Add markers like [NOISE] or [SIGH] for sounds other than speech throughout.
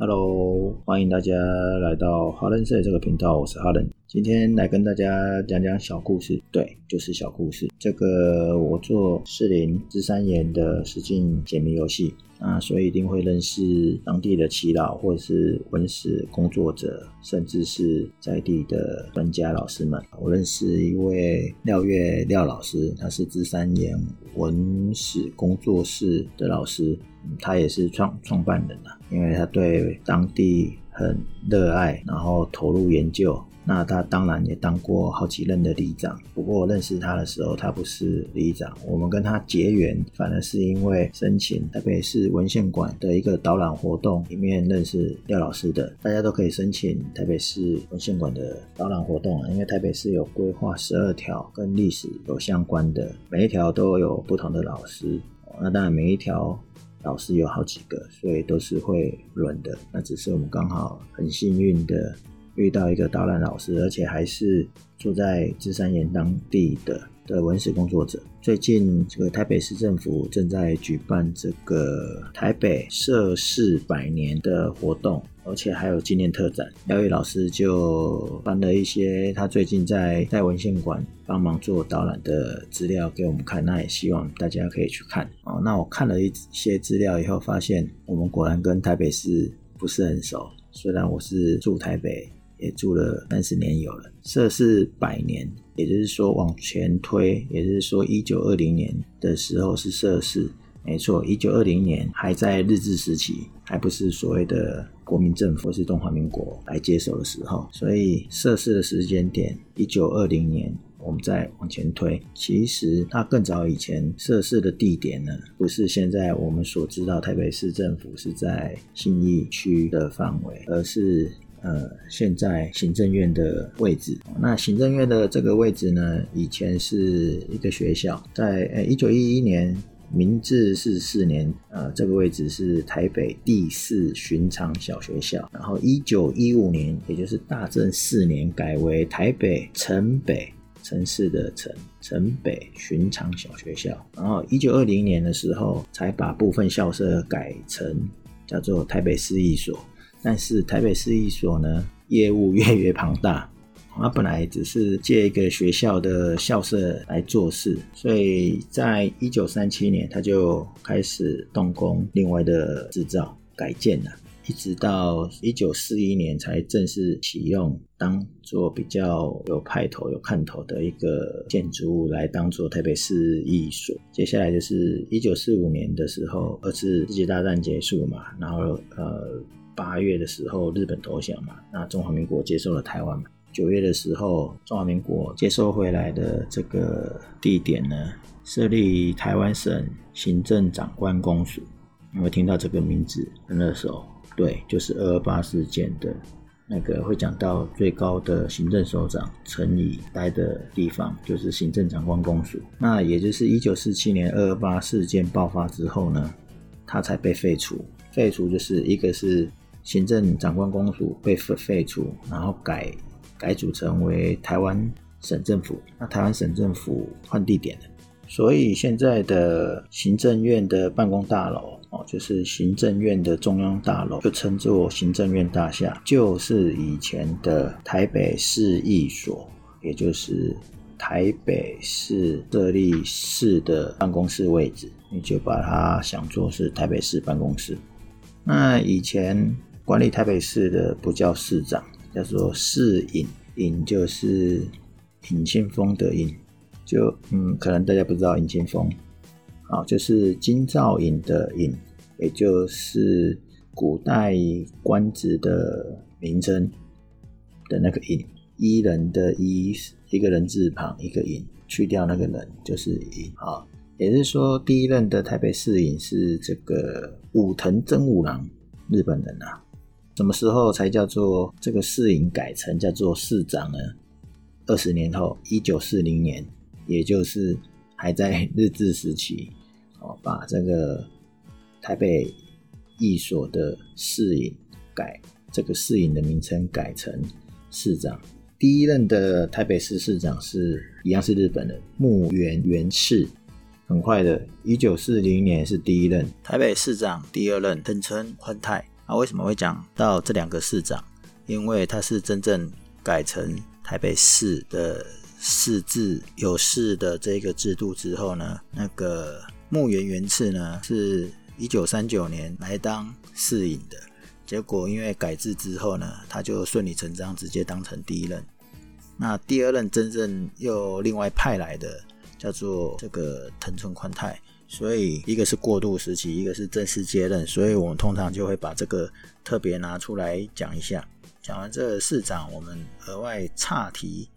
Hello，欢迎大家来到哈伦社这个频道，我是哈伦。今天来跟大家讲讲小故事，对，就是小故事。这个我做士林芝山岩的实境解谜游戏啊，所以一定会认识当地的耆老，或者是文史工作者，甚至是在地的专家老师们。我认识一位廖月廖老师，他是芝山岩文史工作室的老师。他也是创创办人啊，因为他对当地很热爱，然后投入研究。那他当然也当过好几任的里长。不过我认识他的时候，他不是里长。我们跟他结缘，反而是因为申请台北市文献馆的一个导览活动里面认识廖老师的。大家都可以申请台北市文献馆的导览活动啊，因为台北市有规划十二条跟历史有相关的，每一条都有不同的老师。那当然每一条。老师有好几个，所以都是会轮的。那只是我们刚好很幸运的遇到一个导览老师，而且还是住在芝山岩当地的的文史工作者。最近这个台北市政府正在举办这个台北社事百年的活动。而且还有纪念特展，廖宇老师就搬了一些他最近在在文献馆帮忙做导览的资料给我们看，那也希望大家可以去看哦。那我看了一些资料以后，发现我们果然跟台北市不是很熟。虽然我是住台北，也住了三十年有了，社事百年，也就是说往前推，也就是说一九二零年的时候是社事。没错，一九二零年还在日治时期，还不是所谓的国民政府是中华民国来接手的时候，所以社事的时间点一九二零年，我们再往前推，其实它更早以前社事的地点呢，不是现在我们所知道台北市政府是在信义区的范围，而是呃现在行政院的位置。那行政院的这个位置呢，以前是一个学校，在呃一九一一年。明治四十四年，呃，这个位置是台北第四巡常小学校。然后一九一五年，也就是大正四年，改为台北城北城市的城城北巡常小学校。然后一九二零年的时候，才把部分校舍改成叫做台北市役所。但是台北市役所呢，业务越来越庞大。[LAUGHS] 他本来只是借一个学校的校舍来做事，所以在一九三七年他就开始动工，另外的制造改建了，一直到一九四一年才正式启用，当做比较有派头、有看头的一个建筑物来当做台北市役所。接下来就是一九四五年的时候，二次世界大战结束嘛，然后呃八月的时候日本投降嘛，那中华民国接受了台湾嘛。九月的时候，中华民国接收回来的这个地点呢，设立台湾省行政长官公署。有没有听到这个名字？很耳熟。对，就是二二八事件的那个会讲到最高的行政首长陈仪待的地方，就是行政长官公署。那也就是一九四七年二二八事件爆发之后呢，它才被废除。废除就是一个是行政长官公署被废废除，然后改。改组成为台湾省政府，那台湾省政府换地点了，所以现在的行政院的办公大楼哦，就是行政院的中央大楼，就称作行政院大厦，就是以前的台北市役所，也就是台北市设立市的办公室位置，你就把它想作是台北市办公室。那以前管理台北市的不叫市长。叫做市尹，尹就是尹清峰的尹，就嗯，可能大家不知道尹清峰，好，就是金兆尹的尹，也就是古代官职的名称的那个尹，一人的一，一个人字旁一个尹，去掉那个人就是尹，啊，也就是说第一任的台北市尹是这个武藤真五郎，日本人啊。什么时候才叫做这个市尹改成叫做市长呢？二十年后，一九四零年，也就是还在 [LAUGHS] 日治时期，哦，把这个台北一所的市尹改这个市尹的名称改成市长。第一任的台北市市长是一样是日本人木原元次。很快的，一九四零年是第一任台北市长，第二任藤村宽太。啊，为什么会讲到这两个市长？因为他是真正改成台北市的市制有市的这个制度之后呢，那个木原元次呢是一九三九年来当市尹的，结果因为改制之后呢，他就顺理成章直接当成第一任。那第二任真正又另外派来的叫做这个藤村宽太。所以一个是过渡时期，一个是正式接任，所以我们通常就会把这个特别拿出来讲一下。讲完这个市长，我们额外岔题，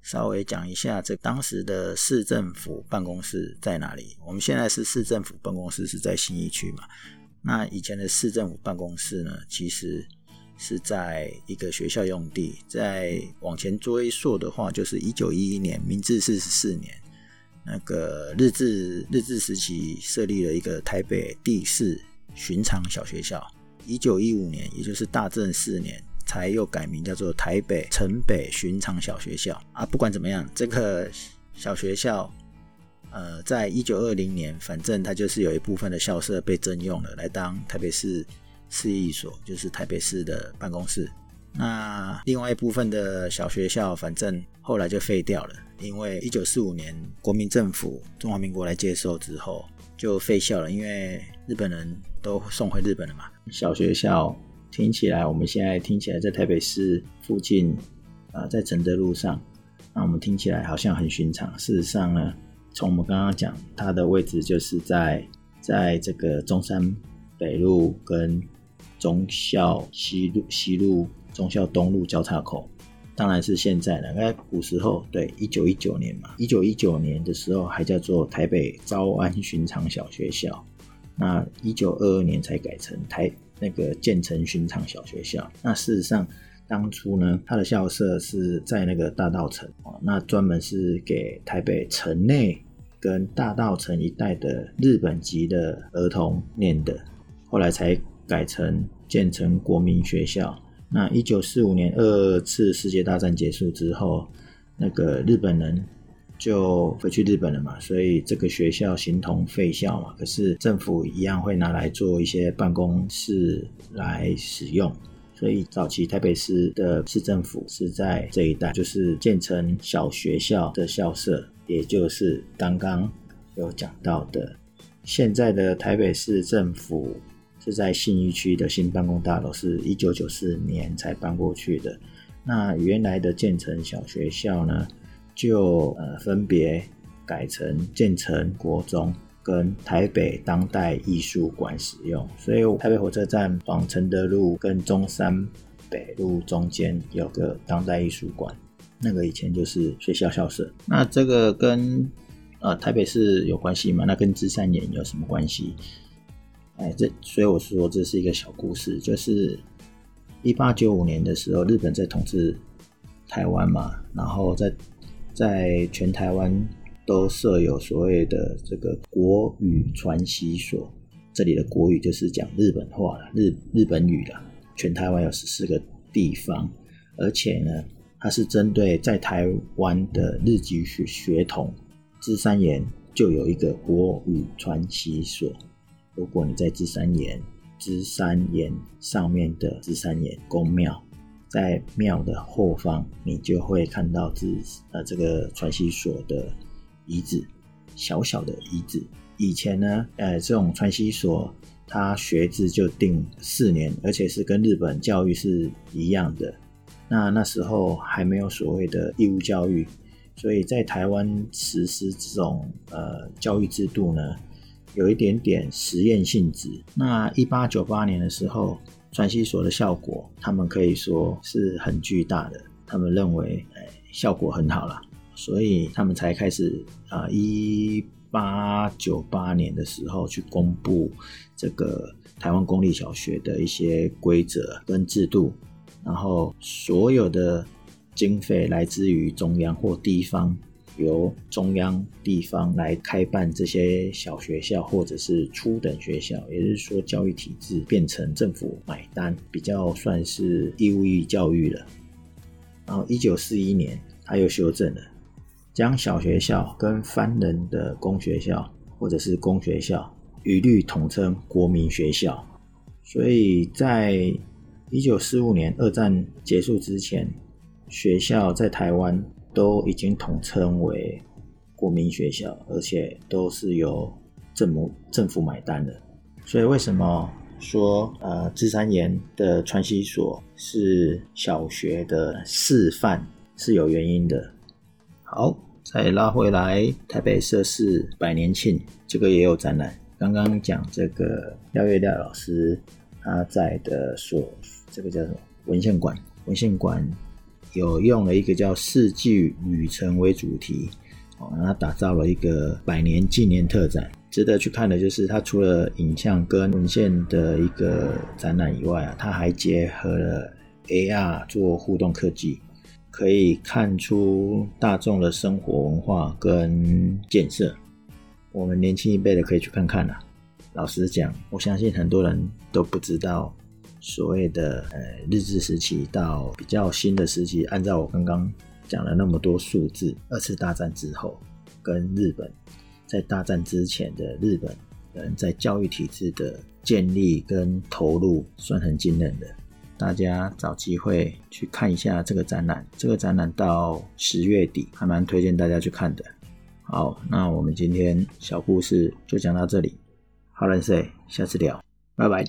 稍微讲一下这当时的市政府办公室在哪里。我们现在是市政府办公室是在信义区嘛？那以前的市政府办公室呢，其实是在一个学校用地。再往前追溯的话，就是一九一一年，明治四十四年。那个日治日治时期设立了一个台北第四巡常小学校，一九一五年，也就是大正四年，才又改名叫做台北城北巡常小学校啊。不管怎么样，这个小学校，呃，在一九二零年，反正它就是有一部分的校舍被征用了，来当台北市市役所，就是台北市的办公室。那另外一部分的小学校，反正后来就废掉了。因为一九四五年国民政府中华民国来接收之后就废校了，因为日本人都送回日本了嘛。小学校听起来，我们现在听起来在台北市附近，啊、在承德路上，那我们听起来好像很寻常。事实上呢，从我们刚刚讲，它的位置就是在在这个中山北路跟忠孝西路西路忠孝东路交叉口。当然是现在了。那古时候，对，一九一九年嘛，一九一九年的时候还叫做台北昭安巡常小学校，那一九二二年才改成台那个建成巡常小学校。那事实上，当初呢，它的校舍是在那个大道城哦，那专门是给台北城内跟大道城一带的日本籍的儿童念的，后来才改成建成国民学校。那一九四五年二次世界大战结束之后，那个日本人就回去日本了嘛，所以这个学校形同废校嘛。可是政府一样会拿来做一些办公室来使用，所以早期台北市的市政府是在这一带，就是建成小学校的校舍，也就是刚刚有讲到的现在的台北市政府。是在信义区的新办公大楼，是一九九四年才搬过去的。那原来的建成小学校呢，就呃分别改成建成国中跟台北当代艺术馆使用。所以台北火车站往承德路跟中山北路中间有个当代艺术馆，那个以前就是学校校舍。那这个跟呃台北市有关系吗？那跟芝山岩有什么关系？哎，这所以我说这是一个小故事，就是一八九五年的时候，日本在统治台湾嘛，然后在在全台湾都设有所谓的这个国语传习所，这里的国语就是讲日本话了，日日本语了。全台湾有十四个地方，而且呢，它是针对在台湾的日籍学学童，芝山岩就有一个国语传习所。如果你在芝山岩，芝山岩上面的芝山岩宫庙，在庙的后方，你就会看到芝呃这个传习所的遗址，小小的遗址。以前呢，呃，这种传习所，它学制就定四年，而且是跟日本教育是一样的。那那时候还没有所谓的义务教育，所以在台湾实施这种呃教育制度呢，有一点点实验性质。那一八九八年的时候，川西所的效果，他们可以说是很巨大的。他们认为，哎，效果很好了，所以他们才开始啊，一八九八年的时候去公布这个台湾公立小学的一些规则跟制度，然后所有的经费来自于中央或地方。由中央地方来开办这些小学校或者是初等学校，也就是说教育体制变成政府买单，比较算是义务教育了。然后一九四一年他又修正了，将小学校跟藩人的公学校或者是公学校一律统称国民学校。所以在一九四五年二战结束之前，学校在台湾都已经统称为国民学校，而且都是由政府政府买单的。所以为什么说呃芝山岩的川西所是小学的示范是有原因的？好，再拉回来台北社事百年庆，这个也有展览。刚刚讲这个廖月廖老师他在的所，这个叫什么文献馆？文献馆有用了一个叫“世纪旅程”为主题，哦，他打造了一个百年纪念特展。值得去看的就是，它除了影像跟文献的一个展览以外啊，它还结合了 AR 做互动科技，可以看出大众的生活文化跟建设。我们年轻一辈的可以去看看啦。老实讲，我相信很多人都不知道，所谓的呃日治时期到比较新的时期，按照我刚刚讲了那么多数字，二次大战之后跟日本在大战之前的日本人在教育体制的建立跟投入，算很惊人的。大家找机会去看一下这个展览，这个展览到十月底，还蛮推荐大家去看的。好，那我们今天小故事就讲到这里。好人 say，下次聊，拜拜。